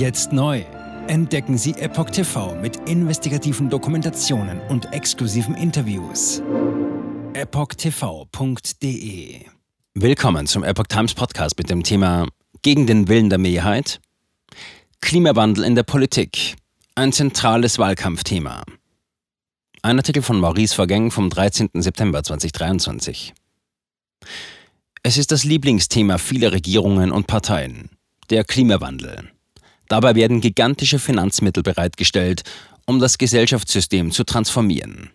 Jetzt neu. Entdecken Sie Epoch TV mit investigativen Dokumentationen und exklusiven Interviews. EpochTV.de Willkommen zum Epoch Times Podcast mit dem Thema Gegen den Willen der Mehrheit. Klimawandel in der Politik. Ein zentrales Wahlkampfthema. Ein Artikel von Maurice Vergeng vom 13. September 2023. Es ist das Lieblingsthema vieler Regierungen und Parteien, der Klimawandel. Dabei werden gigantische Finanzmittel bereitgestellt, um das Gesellschaftssystem zu transformieren.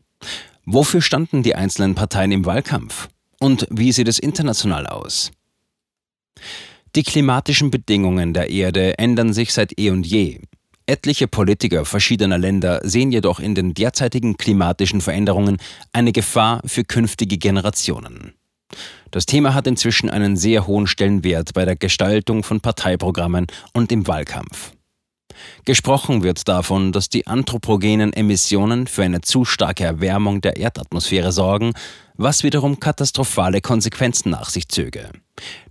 Wofür standen die einzelnen Parteien im Wahlkampf? Und wie sieht es international aus? Die klimatischen Bedingungen der Erde ändern sich seit eh und je. Etliche Politiker verschiedener Länder sehen jedoch in den derzeitigen klimatischen Veränderungen eine Gefahr für künftige Generationen. Das Thema hat inzwischen einen sehr hohen Stellenwert bei der Gestaltung von Parteiprogrammen und im Wahlkampf. Gesprochen wird davon, dass die anthropogenen Emissionen für eine zu starke Erwärmung der Erdatmosphäre sorgen, was wiederum katastrophale Konsequenzen nach sich zöge.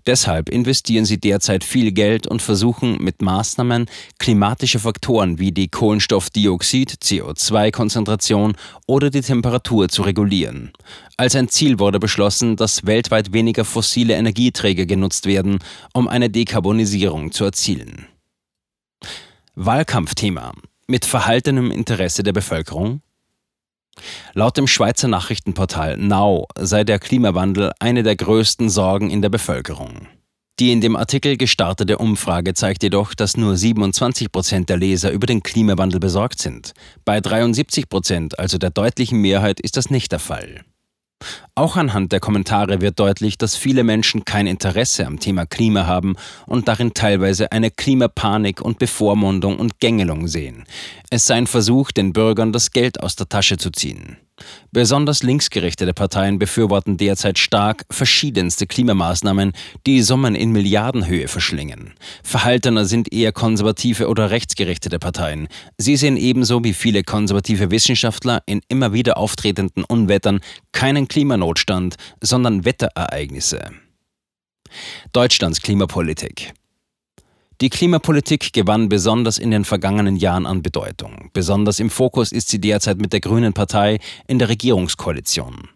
Deshalb investieren sie derzeit viel Geld und versuchen mit Maßnahmen klimatische Faktoren wie die Kohlenstoffdioxid, CO2-Konzentration oder die Temperatur zu regulieren. Als ein Ziel wurde beschlossen, dass weltweit weniger fossile Energieträger genutzt werden, um eine Dekarbonisierung zu erzielen. Wahlkampfthema mit verhaltenem Interesse der Bevölkerung? Laut dem Schweizer Nachrichtenportal Now sei der Klimawandel eine der größten Sorgen in der Bevölkerung. Die in dem Artikel gestartete Umfrage zeigt jedoch, dass nur 27 Prozent der Leser über den Klimawandel besorgt sind. Bei 73 Prozent, also der deutlichen Mehrheit, ist das nicht der Fall. Auch anhand der Kommentare wird deutlich, dass viele Menschen kein Interesse am Thema Klima haben und darin teilweise eine Klimapanik und Bevormundung und Gängelung sehen. Es sei ein Versuch, den Bürgern das Geld aus der Tasche zu ziehen. Besonders linksgerichtete Parteien befürworten derzeit stark verschiedenste Klimamaßnahmen, die Summen in Milliardenhöhe verschlingen. Verhaltener sind eher konservative oder rechtsgerichtete Parteien. Sie sehen ebenso wie viele konservative Wissenschaftler in immer wieder auftretenden Unwettern keinen Klimanotstand, sondern Wetterereignisse. Deutschlands Klimapolitik die Klimapolitik gewann besonders in den vergangenen Jahren an Bedeutung. Besonders im Fokus ist sie derzeit mit der Grünen Partei in der Regierungskoalition.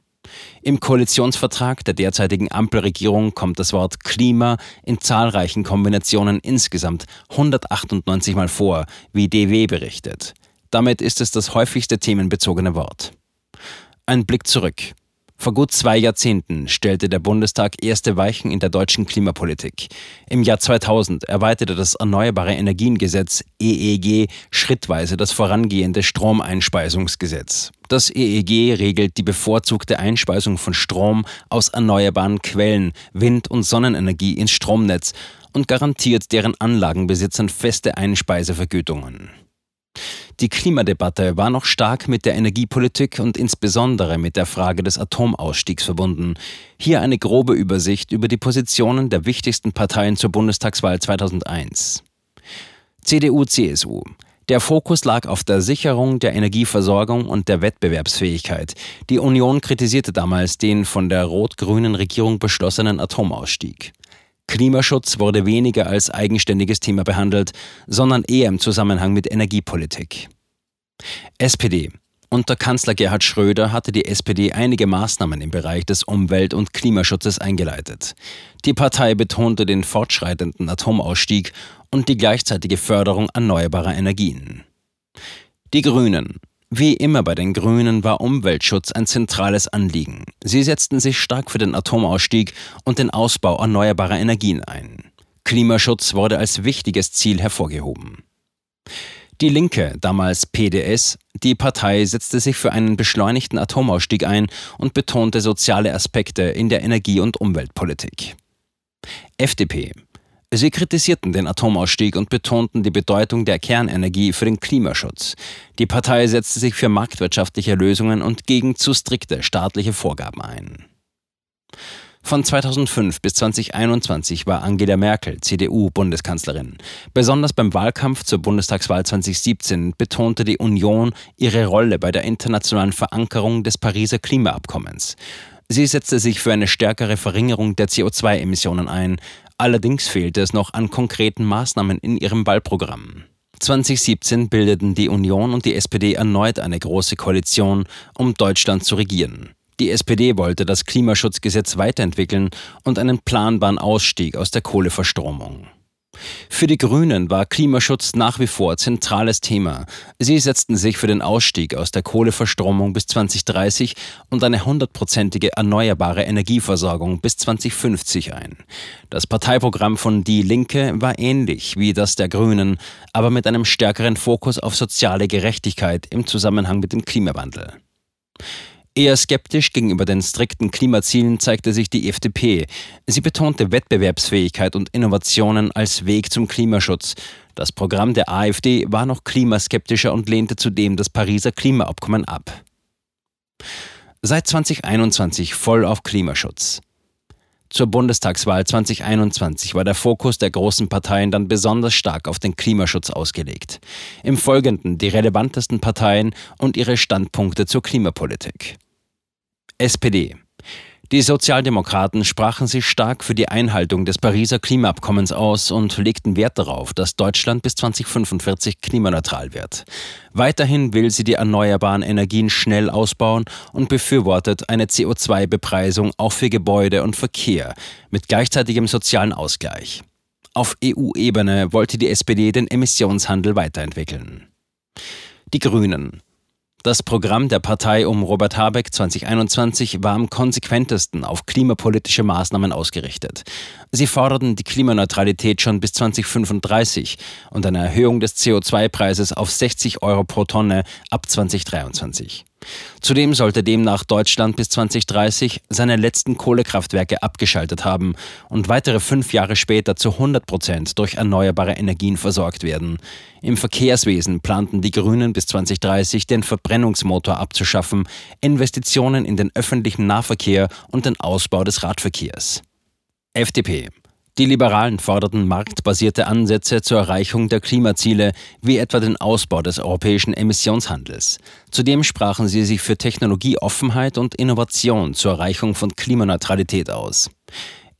Im Koalitionsvertrag der derzeitigen Ampelregierung kommt das Wort Klima in zahlreichen Kombinationen insgesamt 198 Mal vor, wie DW berichtet. Damit ist es das häufigste themenbezogene Wort. Ein Blick zurück. Vor gut zwei Jahrzehnten stellte der Bundestag erste Weichen in der deutschen Klimapolitik. Im Jahr 2000 erweiterte das Erneuerbare Energiengesetz EEG schrittweise das vorangehende Stromeinspeisungsgesetz. Das EEG regelt die bevorzugte Einspeisung von Strom aus erneuerbaren Quellen, Wind- und Sonnenenergie ins Stromnetz und garantiert deren Anlagenbesitzern feste Einspeisevergütungen. Die Klimadebatte war noch stark mit der Energiepolitik und insbesondere mit der Frage des Atomausstiegs verbunden. Hier eine grobe Übersicht über die Positionen der wichtigsten Parteien zur Bundestagswahl 2001. CDU, CSU. Der Fokus lag auf der Sicherung der Energieversorgung und der Wettbewerbsfähigkeit. Die Union kritisierte damals den von der rot-grünen Regierung beschlossenen Atomausstieg. Klimaschutz wurde weniger als eigenständiges Thema behandelt, sondern eher im Zusammenhang mit Energiepolitik. SPD. Unter Kanzler Gerhard Schröder hatte die SPD einige Maßnahmen im Bereich des Umwelt- und Klimaschutzes eingeleitet. Die Partei betonte den fortschreitenden Atomausstieg und die gleichzeitige Förderung erneuerbarer Energien. Die Grünen. Wie immer bei den Grünen war Umweltschutz ein zentrales Anliegen. Sie setzten sich stark für den Atomausstieg und den Ausbau erneuerbarer Energien ein. Klimaschutz wurde als wichtiges Ziel hervorgehoben. Die Linke, damals PDS, die Partei setzte sich für einen beschleunigten Atomausstieg ein und betonte soziale Aspekte in der Energie- und Umweltpolitik. FDP Sie kritisierten den Atomausstieg und betonten die Bedeutung der Kernenergie für den Klimaschutz. Die Partei setzte sich für marktwirtschaftliche Lösungen und gegen zu strikte staatliche Vorgaben ein. Von 2005 bis 2021 war Angela Merkel CDU-Bundeskanzlerin. Besonders beim Wahlkampf zur Bundestagswahl 2017 betonte die Union ihre Rolle bei der internationalen Verankerung des Pariser Klimaabkommens. Sie setzte sich für eine stärkere Verringerung der CO2-Emissionen ein, Allerdings fehlte es noch an konkreten Maßnahmen in ihrem Wahlprogramm. 2017 bildeten die Union und die SPD erneut eine große Koalition, um Deutschland zu regieren. Die SPD wollte das Klimaschutzgesetz weiterentwickeln und einen planbaren Ausstieg aus der Kohleverstromung. Für die Grünen war Klimaschutz nach wie vor zentrales Thema. Sie setzten sich für den Ausstieg aus der Kohleverstromung bis 2030 und eine hundertprozentige erneuerbare Energieversorgung bis 2050 ein. Das Parteiprogramm von Die Linke war ähnlich wie das der Grünen, aber mit einem stärkeren Fokus auf soziale Gerechtigkeit im Zusammenhang mit dem Klimawandel. Eher skeptisch gegenüber den strikten Klimazielen zeigte sich die FDP. Sie betonte Wettbewerbsfähigkeit und Innovationen als Weg zum Klimaschutz. Das Programm der AfD war noch klimaskeptischer und lehnte zudem das Pariser Klimaabkommen ab. Seit 2021 voll auf Klimaschutz. Zur Bundestagswahl 2021 war der Fokus der großen Parteien dann besonders stark auf den Klimaschutz ausgelegt. Im Folgenden die relevantesten Parteien und ihre Standpunkte zur Klimapolitik. SPD. Die Sozialdemokraten sprachen sich stark für die Einhaltung des Pariser Klimaabkommens aus und legten Wert darauf, dass Deutschland bis 2045 klimaneutral wird. Weiterhin will sie die erneuerbaren Energien schnell ausbauen und befürwortet eine CO2-Bepreisung auch für Gebäude und Verkehr mit gleichzeitigem sozialen Ausgleich. Auf EU-Ebene wollte die SPD den Emissionshandel weiterentwickeln. Die Grünen. Das Programm der Partei um Robert Habeck 2021 war am konsequentesten auf klimapolitische Maßnahmen ausgerichtet. Sie forderten die Klimaneutralität schon bis 2035 und eine Erhöhung des CO2-Preises auf 60 Euro pro Tonne ab 2023. Zudem sollte demnach Deutschland bis 2030 seine letzten Kohlekraftwerke abgeschaltet haben und weitere fünf Jahre später zu 100 Prozent durch erneuerbare Energien versorgt werden. Im Verkehrswesen planten die Grünen bis 2030 den Verbrennungsmotor abzuschaffen, Investitionen in den öffentlichen Nahverkehr und den Ausbau des Radverkehrs. FDP die Liberalen forderten marktbasierte Ansätze zur Erreichung der Klimaziele, wie etwa den Ausbau des europäischen Emissionshandels. Zudem sprachen sie sich für Technologieoffenheit und Innovation zur Erreichung von Klimaneutralität aus.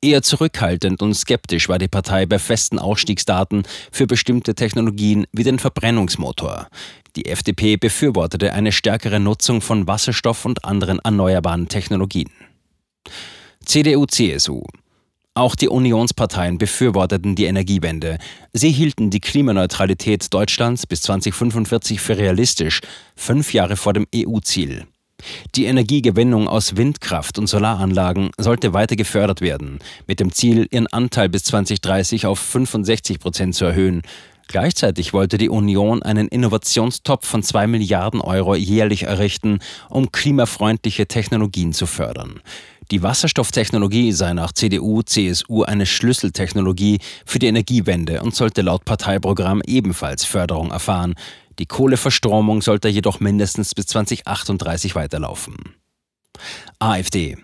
Eher zurückhaltend und skeptisch war die Partei bei festen Ausstiegsdaten für bestimmte Technologien wie den Verbrennungsmotor. Die FDP befürwortete eine stärkere Nutzung von Wasserstoff und anderen erneuerbaren Technologien. CDU-CSU auch die Unionsparteien befürworteten die Energiewende. Sie hielten die Klimaneutralität Deutschlands bis 2045 für realistisch, fünf Jahre vor dem EU-Ziel. Die Energiegewinnung aus Windkraft und Solaranlagen sollte weiter gefördert werden, mit dem Ziel, ihren Anteil bis 2030 auf 65 Prozent zu erhöhen. Gleichzeitig wollte die Union einen Innovationstopf von 2 Milliarden Euro jährlich errichten, um klimafreundliche Technologien zu fördern. Die Wasserstofftechnologie sei nach CDU, CSU eine Schlüsseltechnologie für die Energiewende und sollte laut Parteiprogramm ebenfalls Förderung erfahren. Die Kohleverstromung sollte jedoch mindestens bis 2038 weiterlaufen. AfD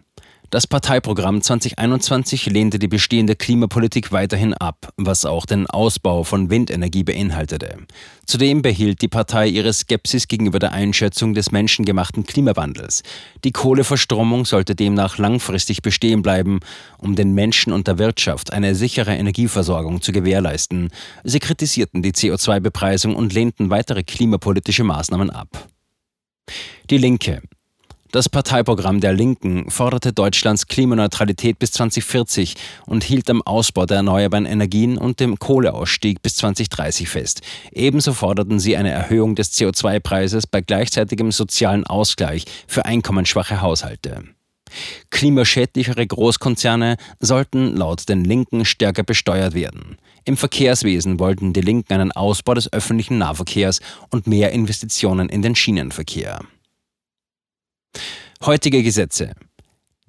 das Parteiprogramm 2021 lehnte die bestehende Klimapolitik weiterhin ab, was auch den Ausbau von Windenergie beinhaltete. Zudem behielt die Partei ihre Skepsis gegenüber der Einschätzung des menschengemachten Klimawandels. Die Kohleverstromung sollte demnach langfristig bestehen bleiben, um den Menschen und der Wirtschaft eine sichere Energieversorgung zu gewährleisten. Sie kritisierten die CO2-Bepreisung und lehnten weitere klimapolitische Maßnahmen ab. Die Linke. Das Parteiprogramm der Linken forderte Deutschlands Klimaneutralität bis 2040 und hielt am Ausbau der erneuerbaren Energien und dem Kohleausstieg bis 2030 fest. Ebenso forderten sie eine Erhöhung des CO2-Preises bei gleichzeitigem sozialen Ausgleich für einkommensschwache Haushalte. Klimaschädlichere Großkonzerne sollten laut den Linken stärker besteuert werden. Im Verkehrswesen wollten die Linken einen Ausbau des öffentlichen Nahverkehrs und mehr Investitionen in den Schienenverkehr. Heutige Gesetze.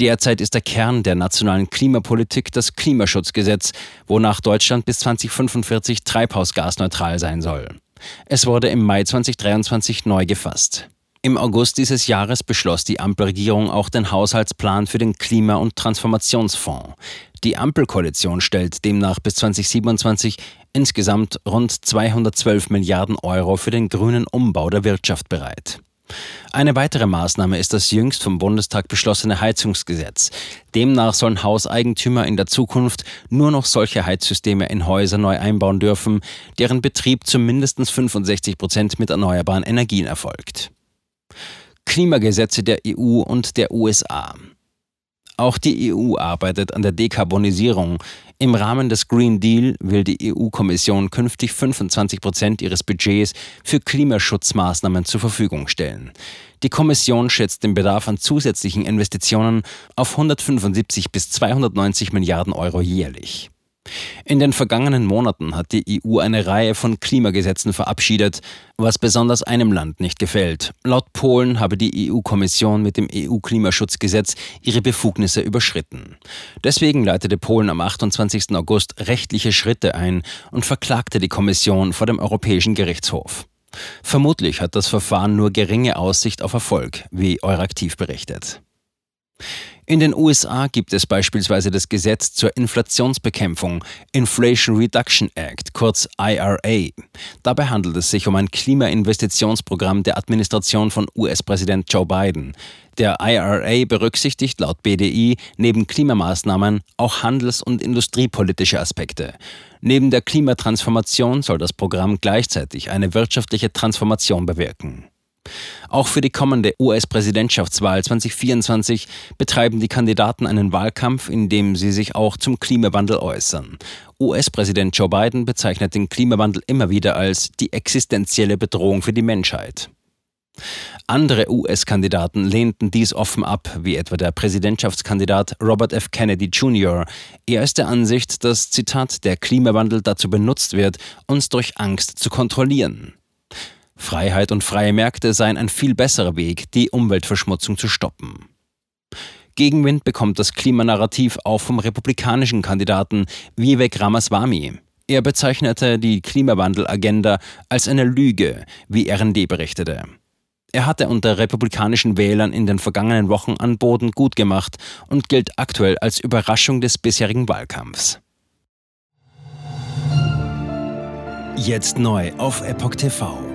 Derzeit ist der Kern der nationalen Klimapolitik das Klimaschutzgesetz, wonach Deutschland bis 2045 treibhausgasneutral sein soll. Es wurde im Mai 2023 neu gefasst. Im August dieses Jahres beschloss die Ampelregierung auch den Haushaltsplan für den Klima- und Transformationsfonds. Die Ampelkoalition stellt demnach bis 2027 insgesamt rund 212 Milliarden Euro für den grünen Umbau der Wirtschaft bereit. Eine weitere Maßnahme ist das jüngst vom Bundestag beschlossene Heizungsgesetz. Demnach sollen Hauseigentümer in der Zukunft nur noch solche Heizsysteme in Häuser neu einbauen dürfen, deren Betrieb zu mindestens 65 Prozent mit erneuerbaren Energien erfolgt. Klimagesetze der EU und der USA. Auch die EU arbeitet an der Dekarbonisierung. Im Rahmen des Green Deal will die EU-Kommission künftig 25 Prozent ihres Budgets für Klimaschutzmaßnahmen zur Verfügung stellen. Die Kommission schätzt den Bedarf an zusätzlichen Investitionen auf 175 bis 290 Milliarden Euro jährlich. In den vergangenen Monaten hat die EU eine Reihe von Klimagesetzen verabschiedet, was besonders einem Land nicht gefällt. Laut Polen habe die EU-Kommission mit dem EU-Klimaschutzgesetz ihre Befugnisse überschritten. Deswegen leitete Polen am 28. August rechtliche Schritte ein und verklagte die Kommission vor dem Europäischen Gerichtshof. Vermutlich hat das Verfahren nur geringe Aussicht auf Erfolg, wie Euraktiv berichtet. In den USA gibt es beispielsweise das Gesetz zur Inflationsbekämpfung, Inflation Reduction Act, kurz IRA. Dabei handelt es sich um ein Klimainvestitionsprogramm der Administration von US-Präsident Joe Biden. Der IRA berücksichtigt laut BDI neben Klimamaßnahmen auch handels- und industriepolitische Aspekte. Neben der Klimatransformation soll das Programm gleichzeitig eine wirtschaftliche Transformation bewirken. Auch für die kommende US-Präsidentschaftswahl 2024 betreiben die Kandidaten einen Wahlkampf, in dem sie sich auch zum Klimawandel äußern. US-Präsident Joe Biden bezeichnet den Klimawandel immer wieder als die existenzielle Bedrohung für die Menschheit. Andere US-Kandidaten lehnten dies offen ab, wie etwa der Präsidentschaftskandidat Robert F. Kennedy Jr. Er ist der Ansicht, dass, Zitat, der Klimawandel dazu benutzt wird, uns durch Angst zu kontrollieren. Freiheit und freie Märkte seien ein viel besserer Weg, die Umweltverschmutzung zu stoppen. Gegenwind bekommt das Klimanarrativ auch vom republikanischen Kandidaten Vivek Ramaswamy. Er bezeichnete die Klimawandelagenda als eine Lüge, wie RND berichtete. Er hatte unter republikanischen Wählern in den vergangenen Wochen an Boden gut gemacht und gilt aktuell als Überraschung des bisherigen Wahlkampfs. Jetzt neu auf Epoch TV.